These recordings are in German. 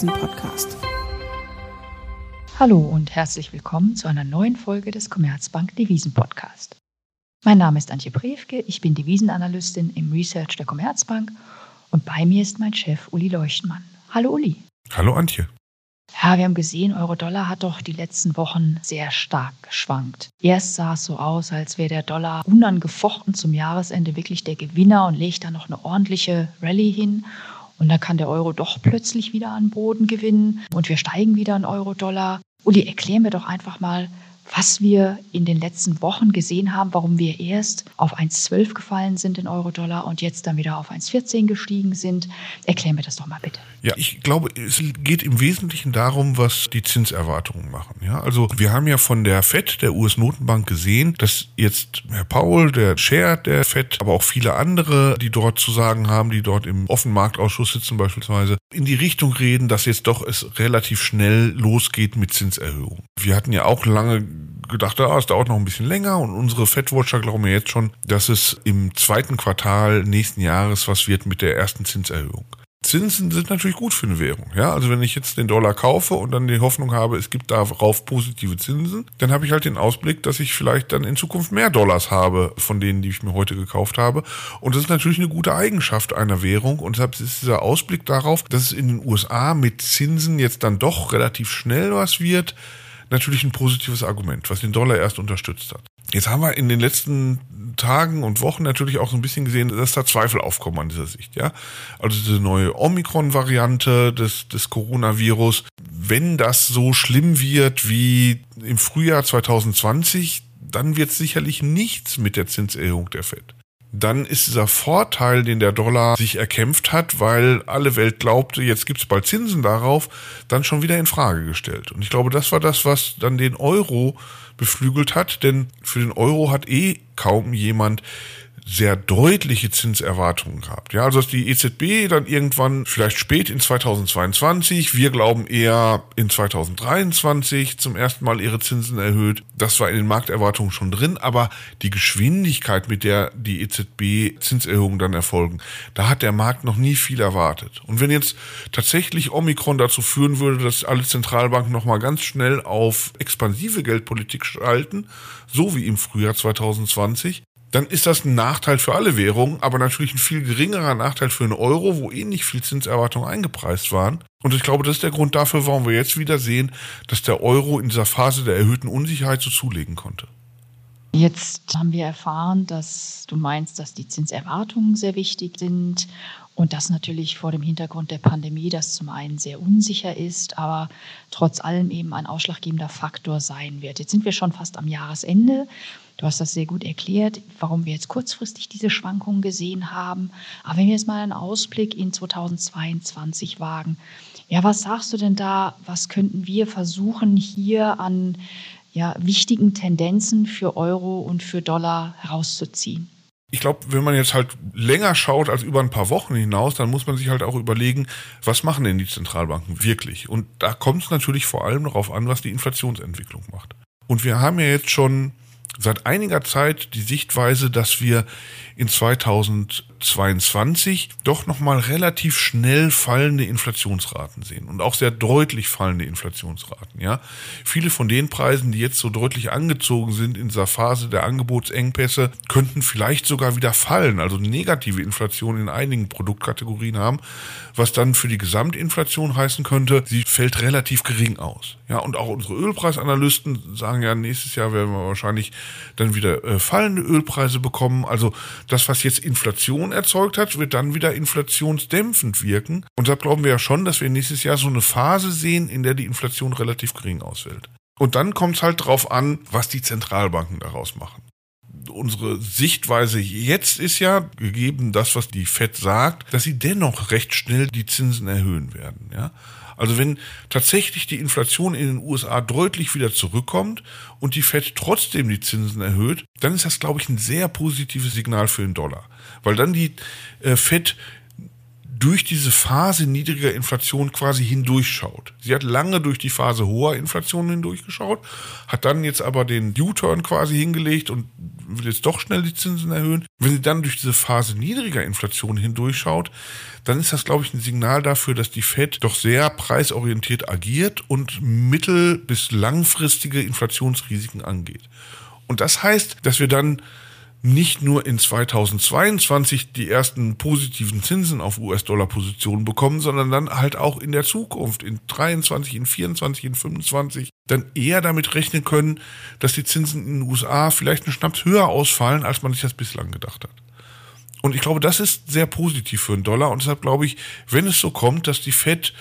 Devisen-Podcast. Hallo und herzlich willkommen zu einer neuen Folge des Commerzbank Devisen Podcast. Mein Name ist Antje Brewke, ich bin Devisenanalystin im Research der Commerzbank und bei mir ist mein Chef Uli Leuchtmann. Hallo Uli. Hallo Antje. Ja, wir haben gesehen, Euro-Dollar hat doch die letzten Wochen sehr stark geschwankt. Erst sah es so aus, als wäre der Dollar unangefochten zum Jahresende wirklich der Gewinner und legt da noch eine ordentliche Rallye hin. Und dann kann der Euro doch plötzlich wieder an Boden gewinnen und wir steigen wieder in Euro-Dollar. Uli, erklär mir doch einfach mal, was wir in den letzten Wochen gesehen haben, warum wir erst auf 1,12 gefallen sind in Euro-Dollar und jetzt dann wieder auf 1,14 gestiegen sind. Erklär mir das doch mal bitte. Ja, ich glaube, es geht im Wesentlichen darum, was die Zinserwartungen machen. Ja, also wir haben ja von der FED, der US-Notenbank, gesehen, dass jetzt Herr Paul, der Chair der FED, aber auch viele andere, die dort zu sagen haben, die dort im Offenmarktausschuss sitzen beispielsweise, in die Richtung reden, dass jetzt doch es relativ schnell losgeht mit Zinserhöhungen. Wir hatten ja auch lange gedacht, ah, es dauert noch ein bisschen länger und unsere Fedwatcher glauben mir jetzt schon, dass es im zweiten Quartal nächsten Jahres was wird mit der ersten Zinserhöhung. Zinsen sind natürlich gut für eine Währung. Ja, also wenn ich jetzt den Dollar kaufe und dann die Hoffnung habe, es gibt darauf positive Zinsen, dann habe ich halt den Ausblick, dass ich vielleicht dann in Zukunft mehr Dollars habe von denen, die ich mir heute gekauft habe. Und das ist natürlich eine gute Eigenschaft einer Währung. Und deshalb ist dieser Ausblick darauf, dass es in den USA mit Zinsen jetzt dann doch relativ schnell was wird, natürlich ein positives Argument, was den Dollar erst unterstützt hat. Jetzt haben wir in den letzten Tagen und Wochen natürlich auch so ein bisschen gesehen, dass da Zweifel aufkommen an dieser Sicht, ja. Also diese neue Omikron-Variante des, des Coronavirus. Wenn das so schlimm wird wie im Frühjahr 2020, dann wird sicherlich nichts mit der Zinserhöhung der Fed dann ist dieser Vorteil, den der Dollar sich erkämpft hat, weil alle Welt glaubte, jetzt gibt's bald Zinsen darauf, dann schon wieder in Frage gestellt. Und ich glaube, das war das, was dann den Euro beflügelt hat, denn für den Euro hat eh kaum jemand sehr deutliche Zinserwartungen gehabt. Ja, also dass die EZB dann irgendwann vielleicht spät in 2022, wir glauben eher in 2023 zum ersten Mal ihre Zinsen erhöht. Das war in den Markterwartungen schon drin, aber die Geschwindigkeit, mit der die EZB Zinserhöhungen dann erfolgen, da hat der Markt noch nie viel erwartet. Und wenn jetzt tatsächlich Omikron dazu führen würde, dass alle Zentralbanken nochmal ganz schnell auf expansive Geldpolitik schalten, so wie im Frühjahr 2020, dann ist das ein Nachteil für alle Währungen, aber natürlich ein viel geringerer Nachteil für einen Euro, wo eh nicht viel Zinserwartungen eingepreist waren. Und ich glaube, das ist der Grund dafür, warum wir jetzt wieder sehen, dass der Euro in dieser Phase der erhöhten Unsicherheit so zulegen konnte. Jetzt haben wir erfahren, dass du meinst, dass die Zinserwartungen sehr wichtig sind und das natürlich vor dem Hintergrund der Pandemie, das zum einen sehr unsicher ist, aber trotz allem eben ein ausschlaggebender Faktor sein wird. Jetzt sind wir schon fast am Jahresende. Du hast das sehr gut erklärt, warum wir jetzt kurzfristig diese Schwankungen gesehen haben. Aber wenn wir jetzt mal einen Ausblick in 2022 wagen, ja, was sagst du denn da? Was könnten wir versuchen, hier an ja, wichtigen Tendenzen für Euro und für Dollar herauszuziehen? Ich glaube, wenn man jetzt halt länger schaut als über ein paar Wochen hinaus, dann muss man sich halt auch überlegen, was machen denn die Zentralbanken wirklich? Und da kommt es natürlich vor allem darauf an, was die Inflationsentwicklung macht. Und wir haben ja jetzt schon seit einiger Zeit die Sichtweise, dass wir in 2022 doch nochmal relativ schnell fallende Inflationsraten sehen und auch sehr deutlich fallende Inflationsraten, ja. Viele von den Preisen, die jetzt so deutlich angezogen sind in dieser Phase der Angebotsengpässe, könnten vielleicht sogar wieder fallen, also negative Inflation in einigen Produktkategorien haben, was dann für die Gesamtinflation heißen könnte, sie fällt relativ gering aus. Ja, und auch unsere Ölpreisanalysten sagen ja, nächstes Jahr werden wir wahrscheinlich dann wieder äh, fallende Ölpreise bekommen. Also das, was jetzt Inflation erzeugt hat, wird dann wieder inflationsdämpfend wirken. Und da glauben wir ja schon, dass wir nächstes Jahr so eine Phase sehen, in der die Inflation relativ gering ausfällt. Und dann kommt es halt drauf an, was die Zentralbanken daraus machen. Unsere Sichtweise jetzt ist ja, gegeben das, was die FED sagt, dass sie dennoch recht schnell die Zinsen erhöhen werden. Ja? Also wenn tatsächlich die Inflation in den USA deutlich wieder zurückkommt und die Fed trotzdem die Zinsen erhöht, dann ist das, glaube ich, ein sehr positives Signal für den Dollar. Weil dann die äh, Fed durch diese Phase niedriger Inflation quasi hindurchschaut. Sie hat lange durch die Phase hoher Inflation hindurchgeschaut, hat dann jetzt aber den U-Turn quasi hingelegt und will jetzt doch schnell die Zinsen erhöhen. Wenn sie dann durch diese Phase niedriger Inflation hindurchschaut, dann ist das, glaube ich, ein Signal dafür, dass die Fed doch sehr preisorientiert agiert und mittel- bis langfristige Inflationsrisiken angeht. Und das heißt, dass wir dann nicht nur in 2022 die ersten positiven Zinsen auf US-Dollar-Positionen bekommen, sondern dann halt auch in der Zukunft, in 23, in 24, in 25, dann eher damit rechnen können, dass die Zinsen in den USA vielleicht einen Schnaps höher ausfallen, als man sich das bislang gedacht hat. Und ich glaube, das ist sehr positiv für den Dollar. Und deshalb glaube ich, wenn es so kommt, dass die Fed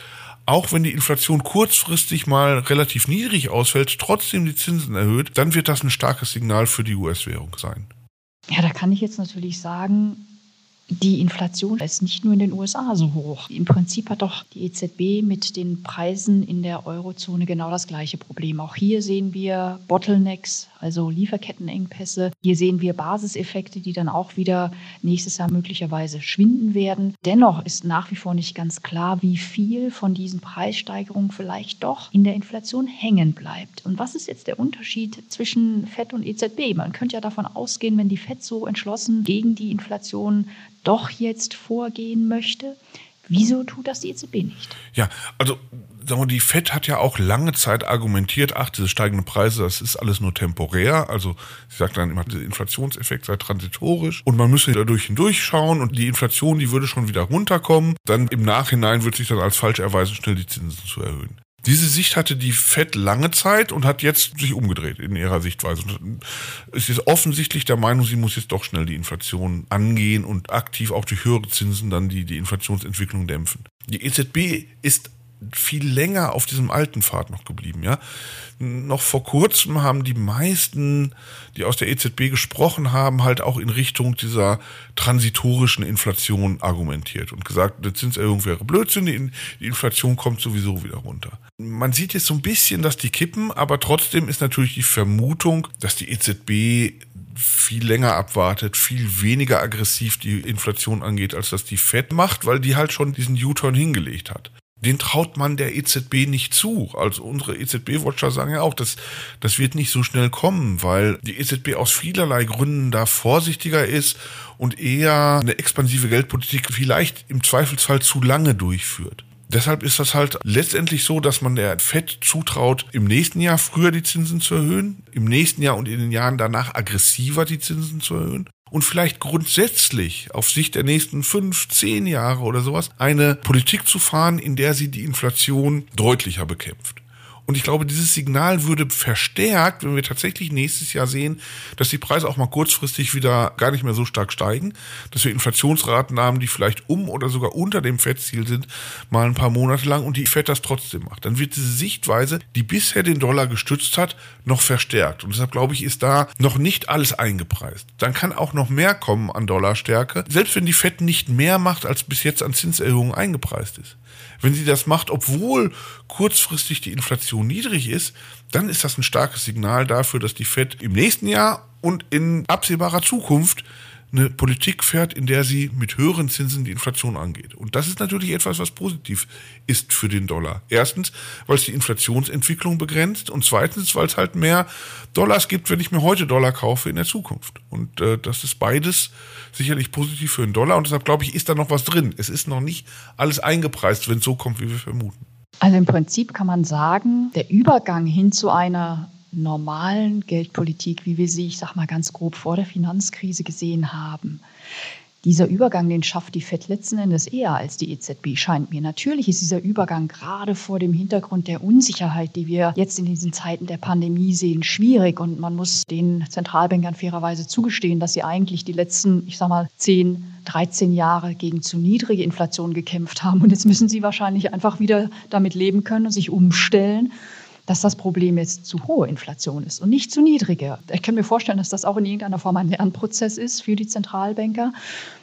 auch wenn die Inflation kurzfristig mal relativ niedrig ausfällt, trotzdem die Zinsen erhöht, dann wird das ein starkes Signal für die US-Währung sein. Ja, da kann ich jetzt natürlich sagen, die Inflation ist nicht nur in den USA so hoch. Im Prinzip hat doch die EZB mit den Preisen in der Eurozone genau das gleiche Problem. Auch hier sehen wir Bottlenecks, also Lieferkettenengpässe. Hier sehen wir Basiseffekte, die dann auch wieder nächstes Jahr möglicherweise schwinden werden. Dennoch ist nach wie vor nicht ganz klar, wie viel von diesen Preissteigerungen vielleicht doch in der Inflation hängen bleibt. Und was ist jetzt der Unterschied zwischen FED und EZB? Man könnte ja davon ausgehen, wenn die FED so entschlossen gegen die Inflation doch jetzt vorgehen möchte. Wieso tut das die EZB nicht? Ja, also sagen wir, die FED hat ja auch lange Zeit argumentiert, ach, diese steigenden Preise, das ist alles nur temporär. Also sie sagt dann immer, der Inflationseffekt sei transitorisch und man müsse dadurch hindurchschauen und die Inflation, die würde schon wieder runterkommen. Dann im Nachhinein wird sich dann als falsch erweisen, schnell die Zinsen zu erhöhen. Diese Sicht hatte die FED lange Zeit und hat jetzt sich umgedreht in ihrer Sichtweise. Es ist offensichtlich der Meinung, sie muss jetzt doch schnell die Inflation angehen und aktiv auch durch höhere Zinsen dann die, die Inflationsentwicklung dämpfen. Die EZB ist viel länger auf diesem alten Pfad noch geblieben, ja. Noch vor kurzem haben die meisten, die aus der EZB gesprochen haben, halt auch in Richtung dieser transitorischen Inflation argumentiert und gesagt, eine Zinserhöhung wäre Blödsinn, die Inflation kommt sowieso wieder runter. Man sieht jetzt so ein bisschen, dass die kippen, aber trotzdem ist natürlich die Vermutung, dass die EZB viel länger abwartet, viel weniger aggressiv die Inflation angeht, als das die Fed macht, weil die halt schon diesen U-Turn hingelegt hat den traut man der EZB nicht zu. Also unsere EZB-Watcher sagen ja auch, dass das wird nicht so schnell kommen, weil die EZB aus vielerlei Gründen da vorsichtiger ist und eher eine expansive Geldpolitik vielleicht im Zweifelsfall zu lange durchführt. Deshalb ist das halt letztendlich so, dass man der FED zutraut, im nächsten Jahr früher die Zinsen zu erhöhen, im nächsten Jahr und in den Jahren danach aggressiver die Zinsen zu erhöhen und vielleicht grundsätzlich auf Sicht der nächsten fünf, zehn Jahre oder sowas eine Politik zu fahren, in der sie die Inflation deutlicher bekämpft. Und ich glaube, dieses Signal würde verstärkt, wenn wir tatsächlich nächstes Jahr sehen, dass die Preise auch mal kurzfristig wieder gar nicht mehr so stark steigen, dass wir Inflationsraten haben, die vielleicht um oder sogar unter dem FED-Ziel sind, mal ein paar Monate lang und die FED das trotzdem macht. Dann wird diese Sichtweise, die bisher den Dollar gestützt hat, noch verstärkt. Und deshalb glaube ich, ist da noch nicht alles eingepreist. Dann kann auch noch mehr kommen an Dollarstärke, selbst wenn die FED nicht mehr macht, als bis jetzt an Zinserhöhungen eingepreist ist. Wenn sie das macht, obwohl kurzfristig die Inflation niedrig ist, dann ist das ein starkes Signal dafür, dass die Fed im nächsten Jahr und in absehbarer Zukunft eine Politik fährt, in der sie mit höheren Zinsen die Inflation angeht. Und das ist natürlich etwas, was positiv ist für den Dollar. Erstens, weil es die Inflationsentwicklung begrenzt und zweitens, weil es halt mehr Dollars gibt, wenn ich mir heute Dollar kaufe in der Zukunft. Und äh, das ist beides sicherlich positiv für den Dollar und deshalb glaube ich, ist da noch was drin. Es ist noch nicht alles eingepreist, wenn es so kommt, wie wir vermuten. Also im Prinzip kann man sagen, der Übergang hin zu einer normalen Geldpolitik, wie wir sie, ich sage mal ganz grob, vor der Finanzkrise gesehen haben. Dieser Übergang, den schafft die FED letzten Endes eher als die EZB, scheint mir. Natürlich ist dieser Übergang gerade vor dem Hintergrund der Unsicherheit, die wir jetzt in diesen Zeiten der Pandemie sehen, schwierig. Und man muss den Zentralbankern fairerweise zugestehen, dass sie eigentlich die letzten, ich sage mal, 10, 13 Jahre gegen zu niedrige Inflation gekämpft haben. Und jetzt müssen sie wahrscheinlich einfach wieder damit leben können und sich umstellen dass das Problem jetzt zu hohe Inflation ist und nicht zu niedrige. Ich kann mir vorstellen, dass das auch in irgendeiner Form ein Lernprozess ist für die Zentralbanker,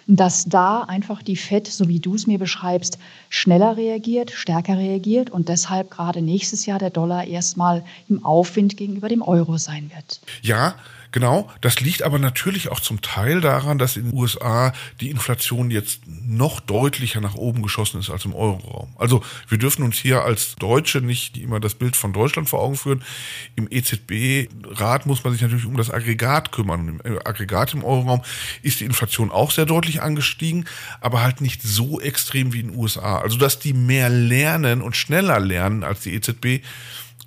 dass da einfach die FED, so wie du es mir beschreibst, schneller reagiert, stärker reagiert und deshalb gerade nächstes Jahr der Dollar erstmal im Aufwind gegenüber dem Euro sein wird. Ja, Genau, das liegt aber natürlich auch zum Teil daran, dass in den USA die Inflation jetzt noch deutlicher nach oben geschossen ist als im Euroraum. Also wir dürfen uns hier als Deutsche nicht immer das Bild von Deutschland vor Augen führen. Im EZB-Rat muss man sich natürlich um das Aggregat kümmern. Im Aggregat im Euroraum ist die Inflation auch sehr deutlich angestiegen, aber halt nicht so extrem wie in den USA. Also dass die mehr lernen und schneller lernen als die EZB,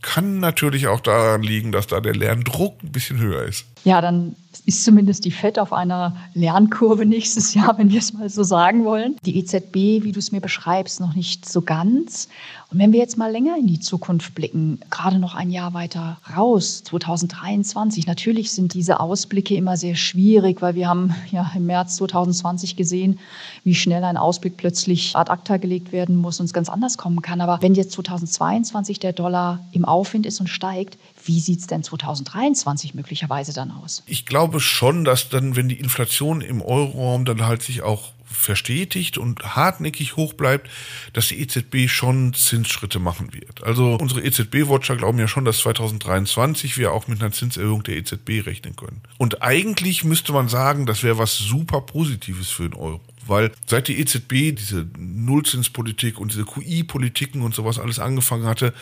kann natürlich auch daran liegen, dass da der Lerndruck ein bisschen höher ist. Ja, dann ist zumindest die FED auf einer Lernkurve nächstes Jahr, wenn wir es mal so sagen wollen. Die EZB, wie du es mir beschreibst, noch nicht so ganz. Und wenn wir jetzt mal länger in die Zukunft blicken, gerade noch ein Jahr weiter raus, 2023, natürlich sind diese Ausblicke immer sehr schwierig, weil wir haben ja im März 2020 gesehen, wie schnell ein Ausblick plötzlich ad acta gelegt werden muss und es ganz anders kommen kann. Aber wenn jetzt 2022 der Dollar im Aufwind ist und steigt, wie sieht es denn 2023 möglicherweise dann aus? Ich glaube schon, dass dann, wenn die Inflation im Euroraum dann halt sich auch verstetigt und hartnäckig hoch bleibt, dass die EZB schon Zinsschritte machen wird. Also unsere EZB-Watcher glauben ja schon, dass 2023 wir auch mit einer Zinserhöhung der EZB rechnen können. Und eigentlich müsste man sagen, das wäre was super Positives für den Euro. Weil seit die EZB diese Nullzinspolitik und diese QI-Politiken und sowas alles angefangen hatte,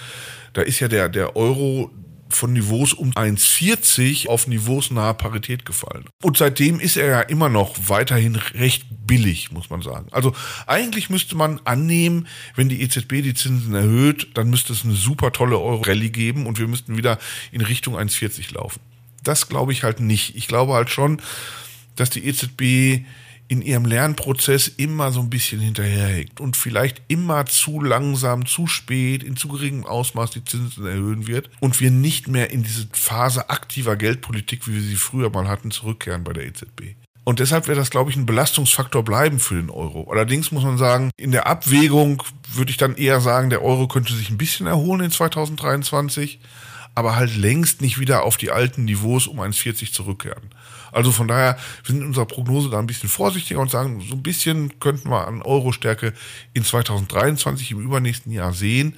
da ist ja der, der Euro von Niveaus um 1,40 auf Niveaus nahe Parität gefallen. Und seitdem ist er ja immer noch weiterhin recht billig, muss man sagen. Also eigentlich müsste man annehmen, wenn die EZB die Zinsen erhöht, dann müsste es eine super tolle Euro-Rallye geben und wir müssten wieder in Richtung 1,40 laufen. Das glaube ich halt nicht. Ich glaube halt schon, dass die EZB in ihrem Lernprozess immer so ein bisschen hinterherhängt und vielleicht immer zu langsam, zu spät, in zu geringem Ausmaß die Zinsen erhöhen wird und wir nicht mehr in diese Phase aktiver Geldpolitik, wie wir sie früher mal hatten, zurückkehren bei der EZB. Und deshalb wäre das, glaube ich, ein Belastungsfaktor bleiben für den Euro. Allerdings muss man sagen, in der Abwägung würde ich dann eher sagen, der Euro könnte sich ein bisschen erholen in 2023, aber halt längst nicht wieder auf die alten Niveaus um 1,40 zurückkehren. Also von daher wir sind in unserer Prognose da ein bisschen vorsichtiger und sagen, so ein bisschen könnten wir an Euro-Stärke in 2023 im übernächsten Jahr sehen.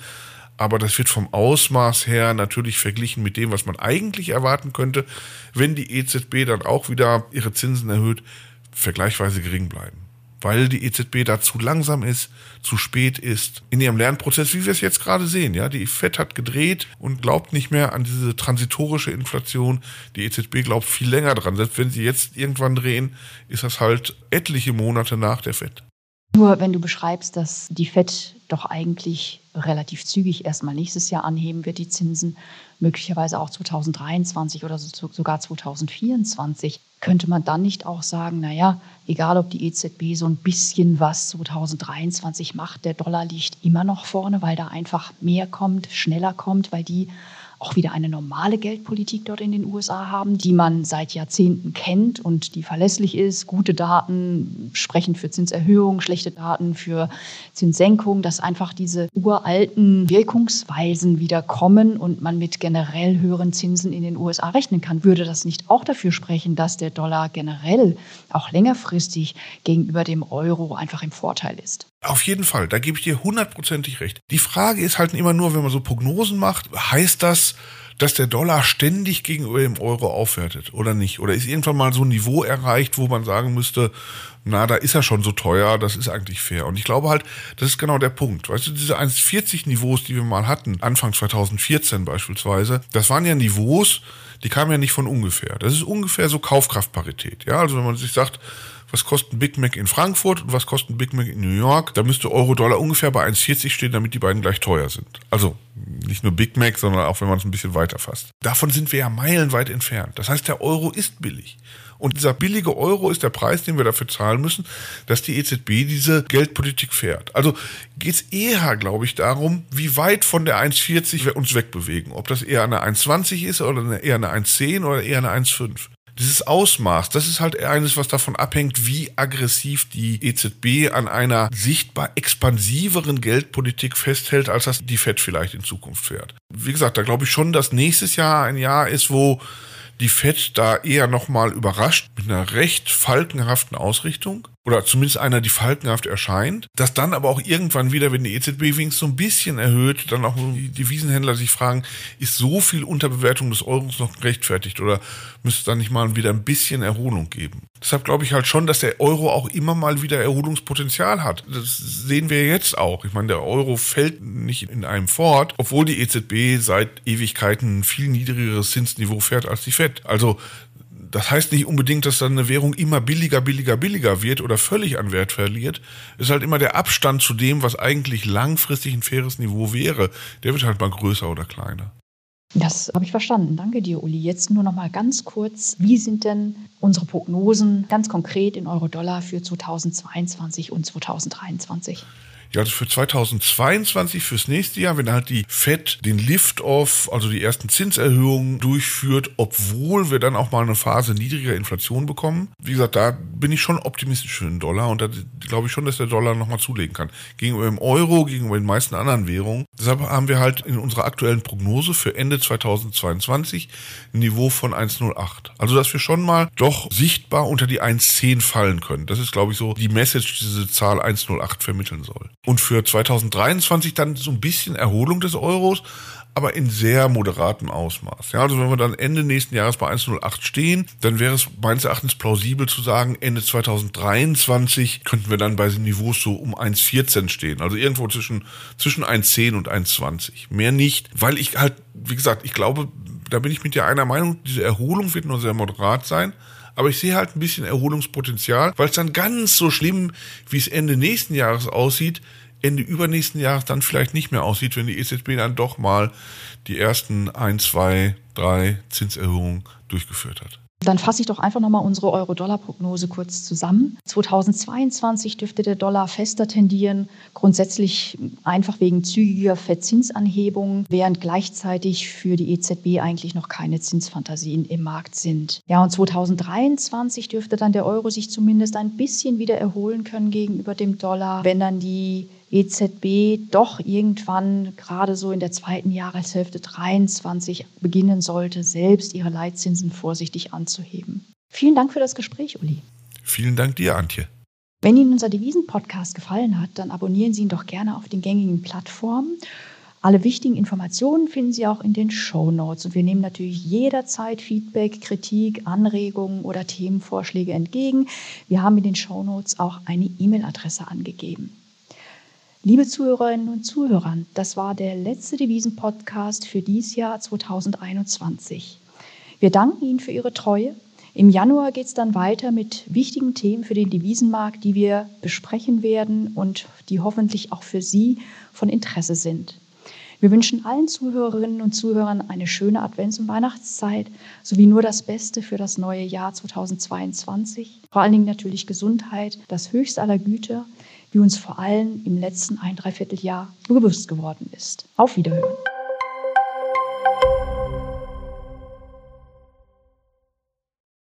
Aber das wird vom Ausmaß her natürlich verglichen mit dem, was man eigentlich erwarten könnte, wenn die EZB dann auch wieder ihre Zinsen erhöht, vergleichsweise gering bleiben weil die EZB da zu langsam ist, zu spät ist in ihrem Lernprozess, wie wir es jetzt gerade sehen. Ja, die FED hat gedreht und glaubt nicht mehr an diese transitorische Inflation. Die EZB glaubt viel länger dran. Selbst wenn sie jetzt irgendwann drehen, ist das halt etliche Monate nach der FED. Nur wenn du beschreibst, dass die FED doch eigentlich relativ zügig erstmal nächstes Jahr anheben wird, die Zinsen, möglicherweise auch 2023 oder sogar 2024, könnte man dann nicht auch sagen, naja, egal ob die EZB so ein bisschen was 2023 macht, der Dollar liegt immer noch vorne, weil da einfach mehr kommt, schneller kommt, weil die auch wieder eine normale Geldpolitik dort in den USA haben, die man seit Jahrzehnten kennt und die verlässlich ist. Gute Daten sprechen für Zinserhöhung, schlechte Daten für Zinssenkung, dass einfach diese uralten Wirkungsweisen wieder kommen und man mit generell höheren Zinsen in den USA rechnen kann. Würde das nicht auch dafür sprechen, dass der Dollar generell auch längerfristig gegenüber dem Euro einfach im Vorteil ist? Auf jeden Fall, da gebe ich dir hundertprozentig recht. Die Frage ist halt immer nur, wenn man so Prognosen macht, heißt das, dass der Dollar ständig gegenüber dem Euro aufwertet oder nicht? Oder ist irgendwann mal so ein Niveau erreicht, wo man sagen müsste, na, da ist er schon so teuer, das ist eigentlich fair. Und ich glaube halt, das ist genau der Punkt. Weißt du, diese 1,40 Niveaus, die wir mal hatten, Anfang 2014 beispielsweise, das waren ja Niveaus, die kamen ja nicht von ungefähr. Das ist ungefähr so Kaufkraftparität. Ja, also wenn man sich sagt, was kostet ein Big Mac in Frankfurt und was kostet ein Big Mac in New York, da müsste Euro-Dollar ungefähr bei 1,40 stehen, damit die beiden gleich teuer sind. Also nicht nur Big Mac, sondern auch wenn man es ein bisschen weiter fasst. Davon sind wir ja meilenweit entfernt. Das heißt, der Euro ist billig. Und dieser billige Euro ist der Preis, den wir dafür zahlen müssen, dass die EZB diese Geldpolitik fährt. Also geht es eher, glaube ich, darum, wie weit von der 1,40 wir uns wegbewegen. Ob das eher eine 1,20 ist oder eher eine 1,10 oder eher eine 1,5 dieses Ausmaß, das ist halt eines, was davon abhängt, wie aggressiv die EZB an einer sichtbar expansiveren Geldpolitik festhält, als das die Fed vielleicht in Zukunft fährt. Wie gesagt, da glaube ich schon, dass nächstes Jahr ein Jahr ist, wo die Fed da eher nochmal überrascht mit einer recht falkenhaften Ausrichtung. Oder zumindest einer, die falkenhaft erscheint, dass dann aber auch irgendwann wieder, wenn die EZB wenigstens so ein bisschen erhöht, dann auch die Devisenhändler sich fragen, ist so viel Unterbewertung des Euros noch gerechtfertigt oder müsste es dann nicht mal wieder ein bisschen Erholung geben? Deshalb glaube ich halt schon, dass der Euro auch immer mal wieder Erholungspotenzial hat. Das sehen wir jetzt auch. Ich meine, der Euro fällt nicht in einem fort, obwohl die EZB seit Ewigkeiten ein viel niedrigeres Zinsniveau fährt als die FED. Also das heißt nicht unbedingt, dass dann eine Währung immer billiger, billiger, billiger wird oder völlig an Wert verliert. Es ist halt immer der Abstand zu dem, was eigentlich langfristig ein faires Niveau wäre. Der wird halt mal größer oder kleiner. Das habe ich verstanden. Danke dir, Uli. Jetzt nur noch mal ganz kurz. Wie sind denn unsere Prognosen ganz konkret in Euro-Dollar für 2022 und 2023? Ja, also für 2022, fürs nächste Jahr, wenn halt die FED den Lift-Off, also die ersten Zinserhöhungen durchführt, obwohl wir dann auch mal eine Phase niedriger Inflation bekommen. Wie gesagt, da bin ich schon optimistisch für den Dollar und da glaube ich schon, dass der Dollar nochmal zulegen kann. Gegenüber dem Euro, gegenüber den meisten anderen Währungen. Deshalb haben wir halt in unserer aktuellen Prognose für Ende 2022 ein Niveau von 1,08. Also, dass wir schon mal doch sichtbar unter die 1,10 fallen können. Das ist, glaube ich, so die Message, die diese Zahl 1,08 vermitteln soll. Und für 2023 dann so ein bisschen Erholung des Euros, aber in sehr moderatem Ausmaß. Ja, also wenn wir dann Ende nächsten Jahres bei 1,08 stehen, dann wäre es meines Erachtens plausibel zu sagen, Ende 2023 könnten wir dann bei den Niveaus so um 1,14 stehen. Also irgendwo zwischen, zwischen 1,10 und 1,20. Mehr nicht, weil ich halt, wie gesagt, ich glaube, da bin ich mit dir einer Meinung, diese Erholung wird nur sehr moderat sein. Aber ich sehe halt ein bisschen Erholungspotenzial, weil es dann ganz so schlimm, wie es Ende nächsten Jahres aussieht, Ende übernächsten Jahres dann vielleicht nicht mehr aussieht, wenn die EZB dann doch mal die ersten ein, zwei, drei Zinserhöhungen durchgeführt hat. Dann fasse ich doch einfach nochmal unsere Euro-Dollar-Prognose kurz zusammen. 2022 dürfte der Dollar fester tendieren, grundsätzlich einfach wegen zügiger Verzinsanhebungen, während gleichzeitig für die EZB eigentlich noch keine Zinsfantasien im Markt sind. Ja, und 2023 dürfte dann der Euro sich zumindest ein bisschen wieder erholen können gegenüber dem Dollar, wenn dann die EZB doch irgendwann gerade so in der zweiten Jahreshälfte 23 beginnen sollte, selbst ihre Leitzinsen vorsichtig anzuheben. Vielen Dank für das Gespräch, Uli. Vielen Dank dir, Antje. Wenn Ihnen unser Devisen-Podcast gefallen hat, dann abonnieren Sie ihn doch gerne auf den gängigen Plattformen. Alle wichtigen Informationen finden Sie auch in den Show Notes. Und wir nehmen natürlich jederzeit Feedback, Kritik, Anregungen oder Themenvorschläge entgegen. Wir haben in den Show Notes auch eine E-Mail-Adresse angegeben. Liebe Zuhörerinnen und Zuhörer, das war der letzte Devisen-Podcast für dieses Jahr 2021. Wir danken Ihnen für Ihre Treue. Im Januar geht es dann weiter mit wichtigen Themen für den Devisenmarkt, die wir besprechen werden und die hoffentlich auch für Sie von Interesse sind. Wir wünschen allen Zuhörerinnen und Zuhörern eine schöne Advents- und Weihnachtszeit sowie nur das Beste für das neue Jahr 2022. Vor allen Dingen natürlich Gesundheit, das höchste aller Güter wie uns vor allem im letzten ein Dreivierteljahr bewusst geworden ist. Auf Wiederhören.